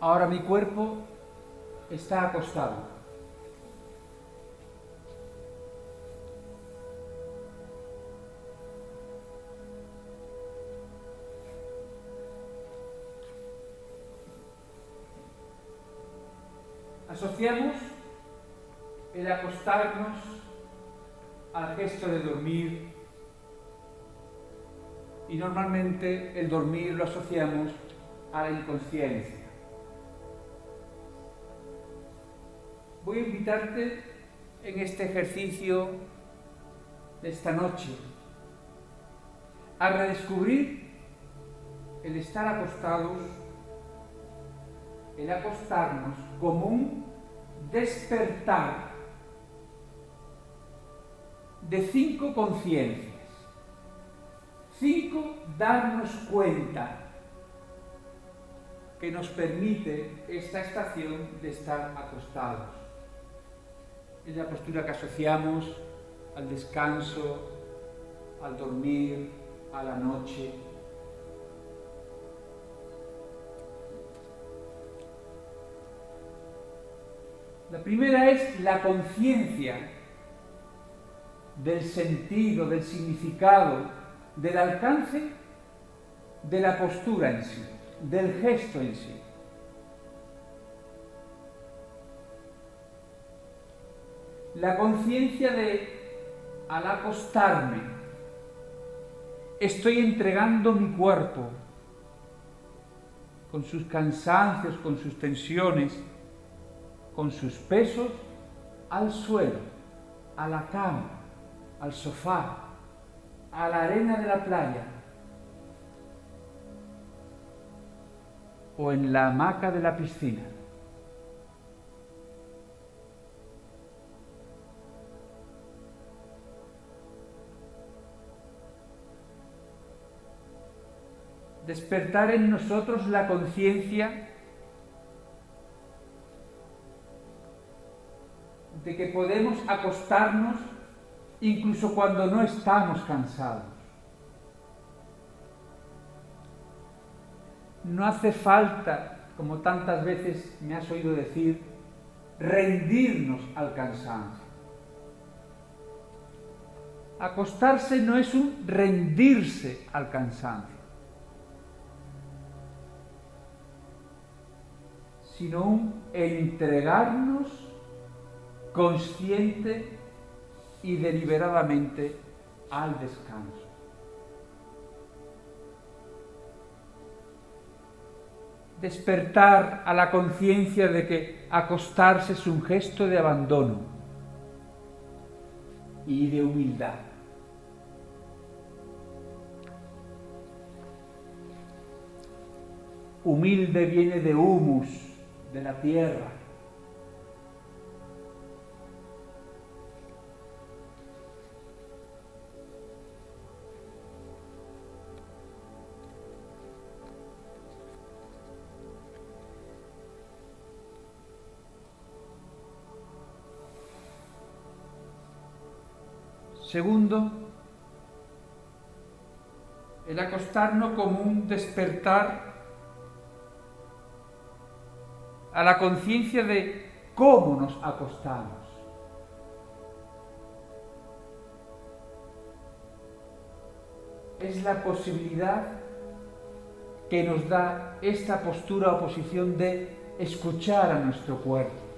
Ahora mi cuerpo está acostado. Asociamos el acostarnos al gesto de dormir y normalmente el dormir lo asociamos a la inconsciencia. Invitarte en este ejercicio de esta noche a redescubrir el estar acostados, el acostarnos como un despertar de cinco conciencias. Cinco, darnos cuenta que nos permite esta estación de estar acostados. Es la postura que asociamos al descanso, al dormir, a la noche. La primera es la conciencia del sentido, del significado, del alcance de la postura en sí, del gesto en sí. La conciencia de, al acostarme, estoy entregando mi cuerpo con sus cansancios, con sus tensiones, con sus pesos al suelo, a la cama, al sofá, a la arena de la playa o en la hamaca de la piscina. Despertar en nosotros la conciencia de que podemos acostarnos incluso cuando no estamos cansados. No hace falta, como tantas veces me has oído decir, rendirnos al cansancio. Acostarse no es un rendirse al cansancio, sino un entregarnos consciente y deliberadamente al descanso. Despertar a la conciencia de que acostarse es un gesto de abandono y de humildad. Humilde viene de humus, de la tierra. Segundo, el acostarnos como un despertar a la conciencia de cómo nos acostamos. Es la posibilidad que nos da esta postura o posición de escuchar a nuestro cuerpo.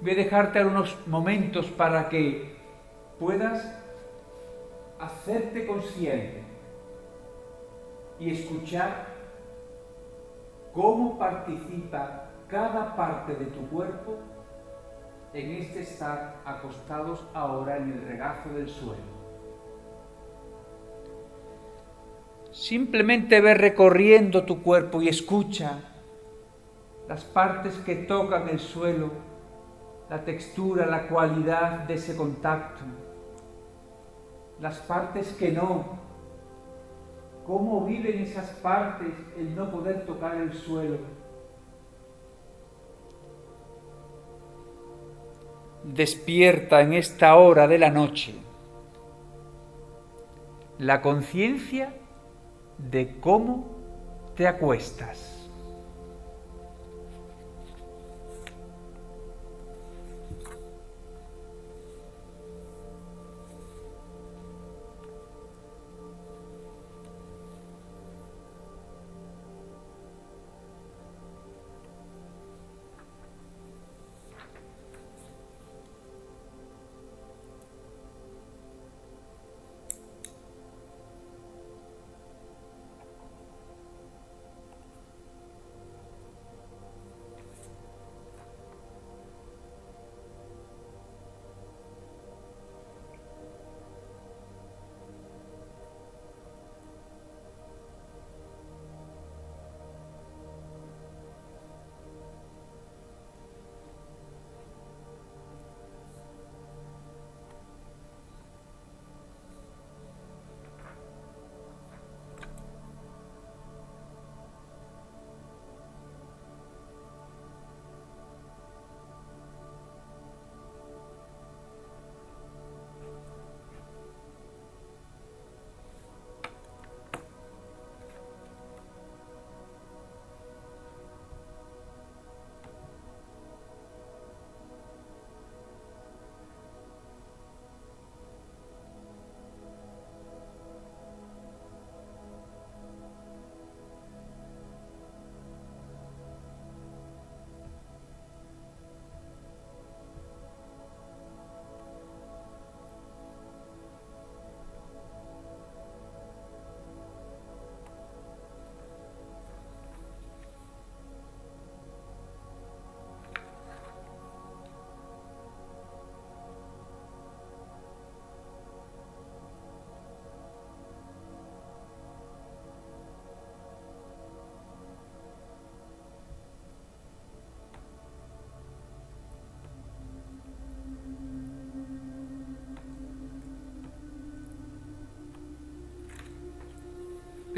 voy a dejarte unos momentos para que puedas hacerte consciente y escuchar cómo participa cada parte de tu cuerpo en este estar acostados ahora en el regazo del suelo. Simplemente ve recorriendo tu cuerpo y escucha las partes que tocan el suelo la textura, la cualidad de ese contacto, las partes que no, cómo viven esas partes el no poder tocar el suelo. Despierta en esta hora de la noche la conciencia de cómo te acuestas.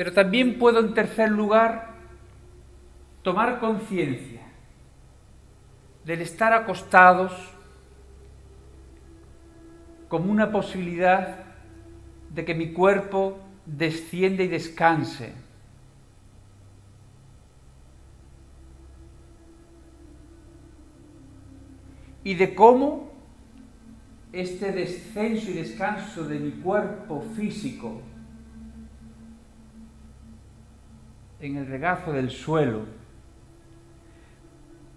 Pero también puedo, en tercer lugar, tomar conciencia del estar acostados como una posibilidad de que mi cuerpo descienda y descanse. Y de cómo este descenso y descanso de mi cuerpo físico en el regazo del suelo,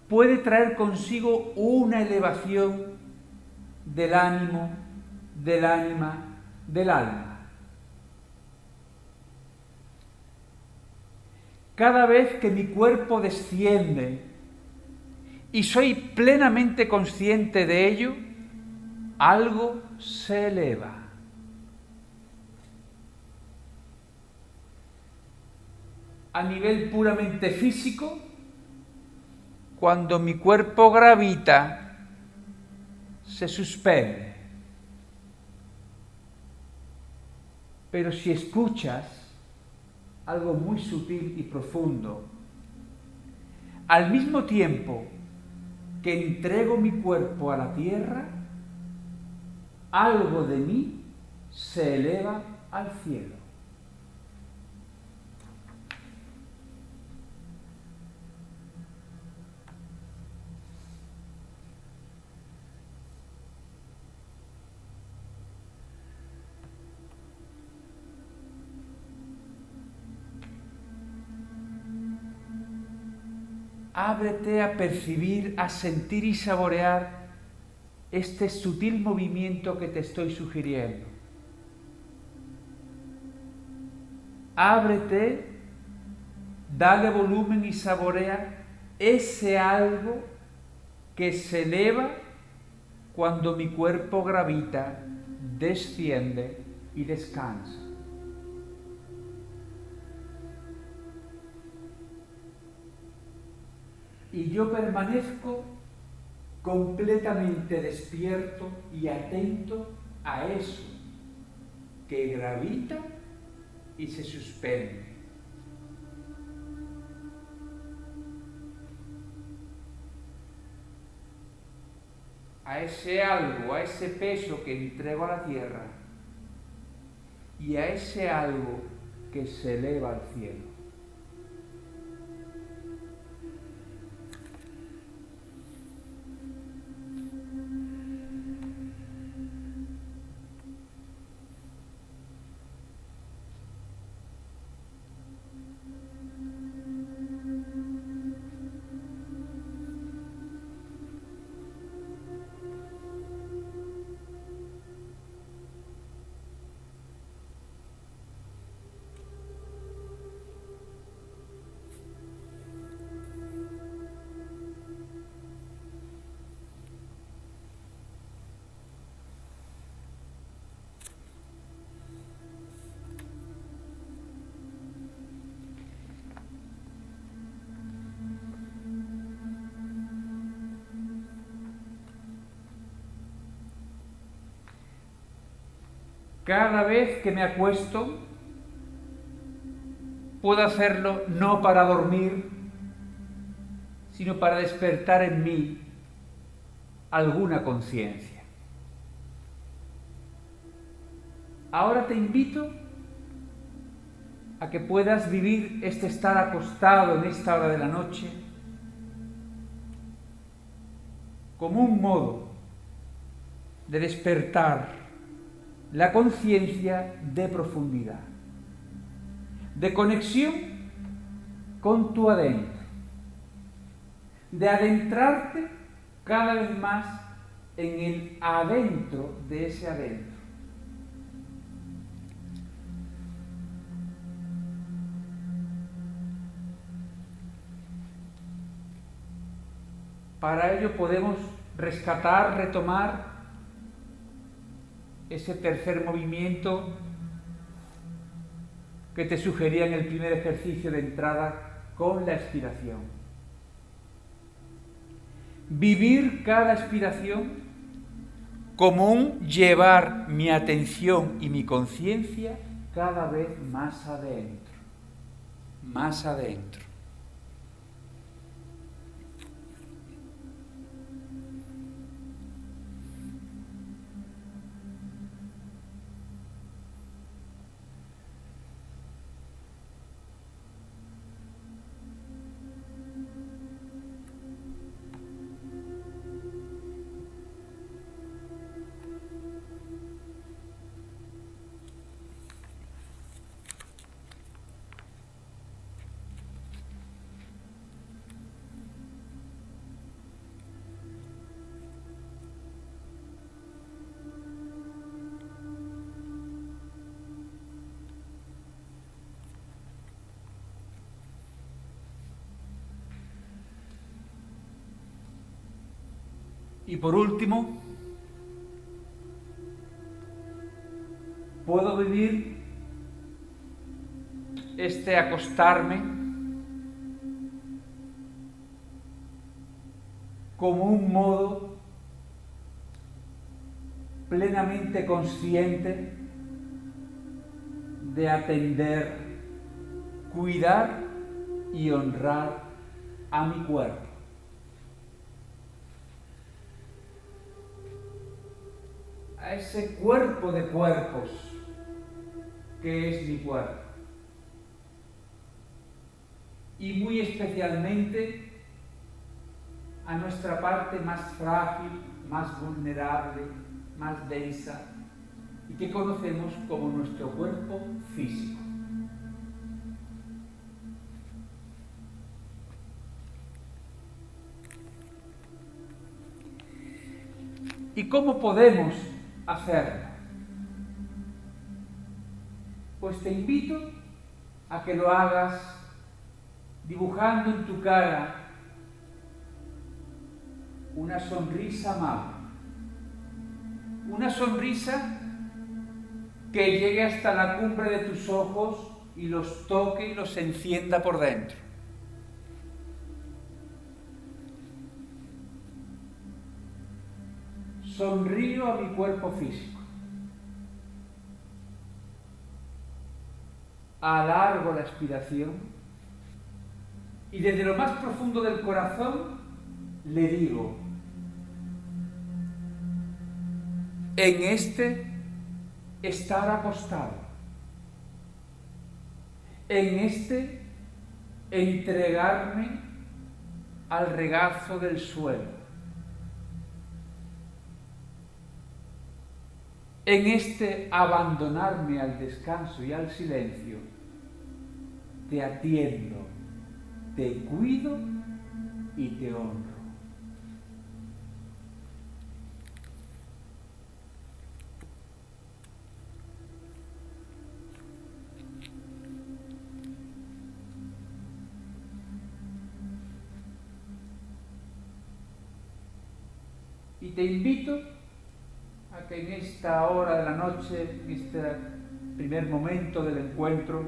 puede traer consigo una elevación del ánimo, del ánima, del alma. Cada vez que mi cuerpo desciende y soy plenamente consciente de ello, algo se eleva. A nivel puramente físico, cuando mi cuerpo gravita, se suspende. Pero si escuchas algo muy sutil y profundo, al mismo tiempo que entrego mi cuerpo a la tierra, algo de mí se eleva al cielo. Ábrete a percibir, a sentir y saborear este sutil movimiento que te estoy sugiriendo. Ábrete, dale volumen y saborea ese algo que se eleva cuando mi cuerpo gravita, desciende y descansa. Y yo permanezco completamente despierto y atento a eso que gravita y se suspende. A ese algo, a ese peso que entrego a la tierra y a ese algo que se eleva al cielo. Cada vez que me acuesto, puedo hacerlo no para dormir, sino para despertar en mí alguna conciencia. Ahora te invito a que puedas vivir este estar acostado en esta hora de la noche como un modo de despertar la conciencia de profundidad, de conexión con tu adentro, de adentrarte cada vez más en el adentro de ese adentro. Para ello podemos rescatar, retomar ese tercer movimiento que te sugería en el primer ejercicio de entrada con la expiración. Vivir cada expiración como un llevar mi atención y mi conciencia cada vez más adentro, más adentro. Y por último, puedo vivir este acostarme como un modo plenamente consciente de atender, cuidar y honrar a mi cuerpo. A ese cuerpo de cuerpos que es mi cuerpo. Y muy especialmente a nuestra parte más frágil, más vulnerable, más densa y que conocemos como nuestro cuerpo físico. ¿Y cómo podemos hacerlo? Pues te invito a que lo hagas dibujando en tu cara una sonrisa amable. Una sonrisa que llegue hasta la cumbre de tus ojos y los toque y los encienda por dentro. Sonrío a mi cuerpo físico. Alargo la expiración y desde lo más profundo del corazón le digo, en este estar acostado, en este entregarme al regazo del suelo. En este abandonarme al descanso y al silencio, te atiendo, te cuido y te honro. Y te invito que en esta hora de la noche, en este primer momento del encuentro,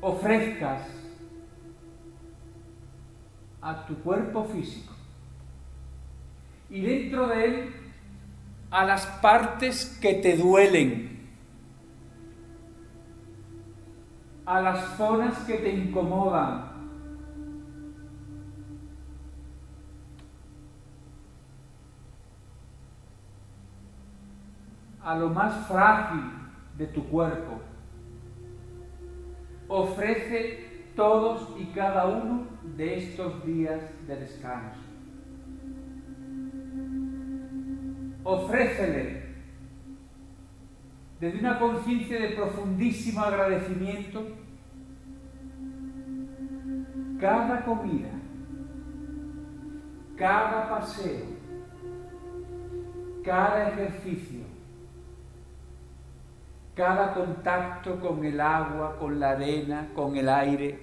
ofrezcas a tu cuerpo físico y dentro de él a las partes que te duelen, a las zonas que te incomodan, a lo más frágil de tu cuerpo. Ofrece todos y cada uno de estos días de descanso. Ofrécele desde una conciencia de profundísimo agradecimiento cada comida, cada paseo, cada ejercicio, cada contacto con el agua, con la arena, con el aire.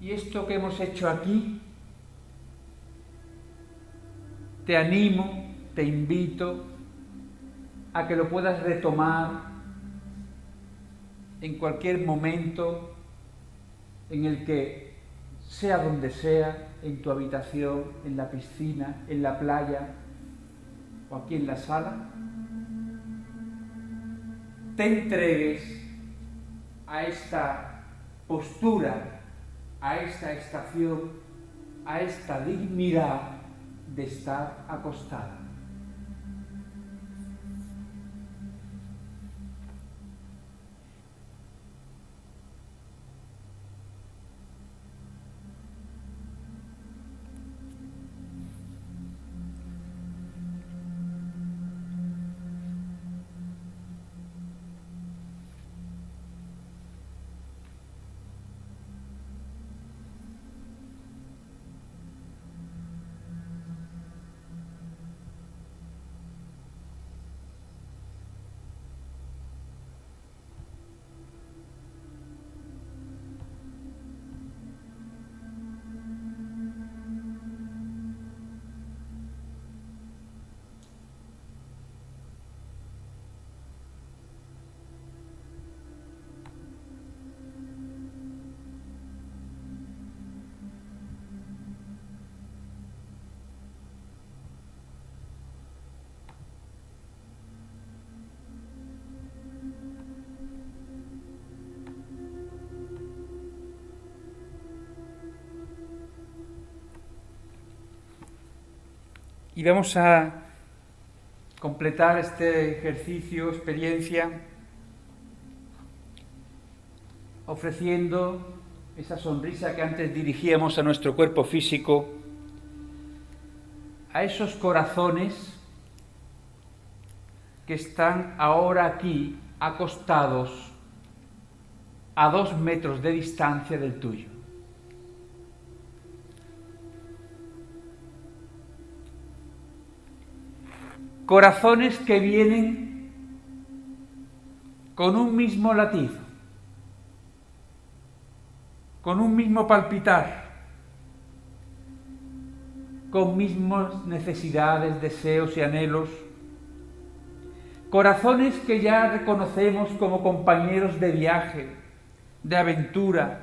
Y esto que hemos hecho aquí te animo, te invito a que lo puedas retomar en cualquier momento en el que, sea donde sea, en tu habitación, en la piscina, en la playa o aquí en la sala, te entregues a esta postura, a esta estación, a esta dignidad de estar acostada. Y vamos a completar este ejercicio, experiencia, ofreciendo esa sonrisa que antes dirigíamos a nuestro cuerpo físico, a esos corazones que están ahora aquí acostados a dos metros de distancia del tuyo. Corazones que vienen con un mismo latido, con un mismo palpitar, con mismas necesidades, deseos y anhelos, corazones que ya reconocemos como compañeros de viaje, de aventura,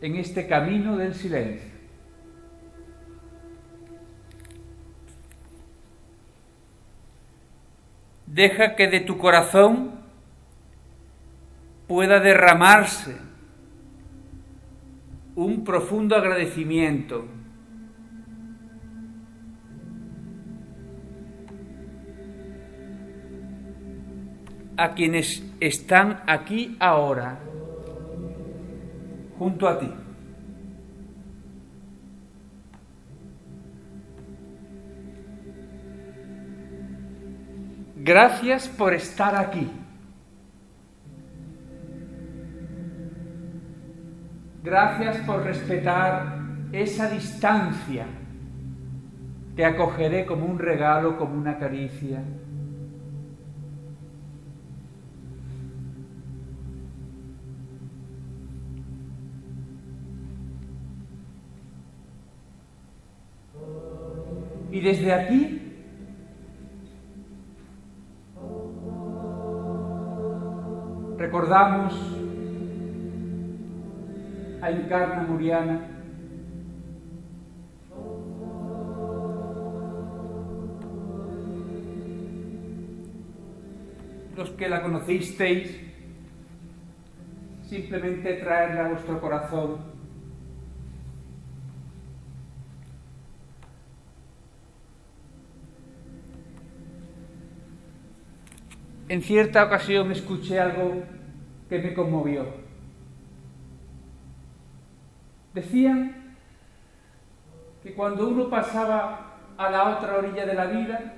en este camino del silencio. Deja que de tu corazón pueda derramarse un profundo agradecimiento a quienes están aquí ahora junto a ti. Gracias por estar aquí. Gracias por respetar esa distancia. Te acogeré como un regalo, como una caricia. Y desde aquí recordamos a Encarna Muriana, los que la conocisteis, simplemente traerla a vuestro corazón en cierta ocasión escuché algo que me conmovió. Decían que cuando uno pasaba a la otra orilla de la vida,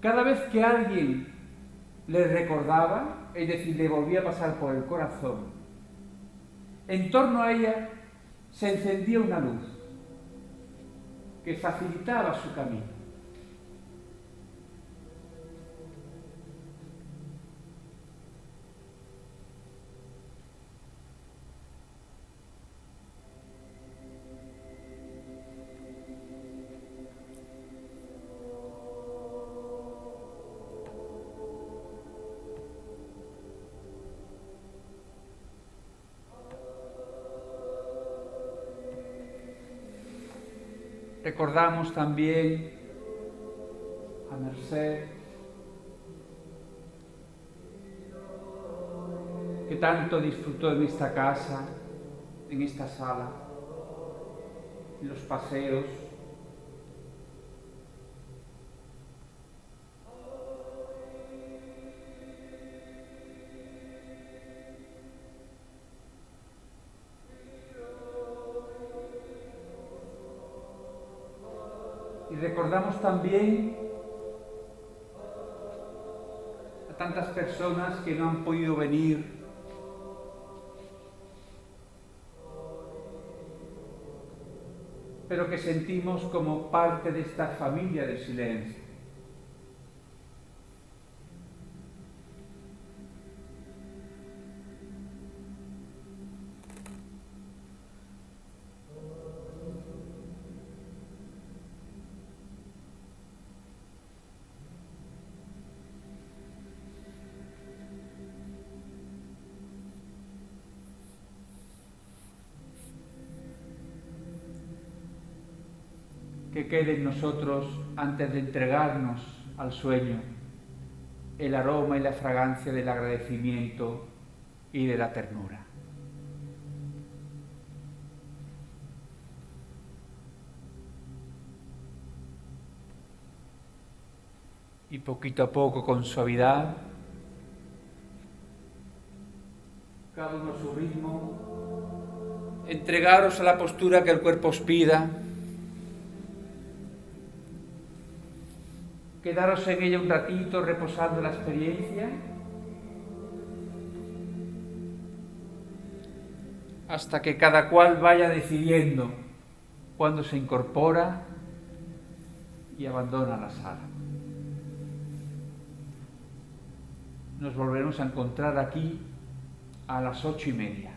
cada vez que alguien le recordaba, es decir, le volvía a pasar por el corazón, en torno a ella se encendía una luz que facilitaba su camino. Recordamos también a Merced, que tanto disfrutó en esta casa, en esta sala, en los paseos. Recordamos también a tantas personas que no han podido venir. pero que sentimos como parte de esta familia de silencio. Que quede en nosotros antes de entregarnos al sueño el aroma y la fragancia del agradecimiento y de la ternura. Y poquito a poco, con suavidad, cada uno a su ritmo, entregaros a la postura que el cuerpo os pida. Quedaros en ella un ratito reposando la experiencia hasta que cada cual vaya decidiendo cuándo se incorpora y abandona la sala. Nos volveremos a encontrar aquí a las ocho y media.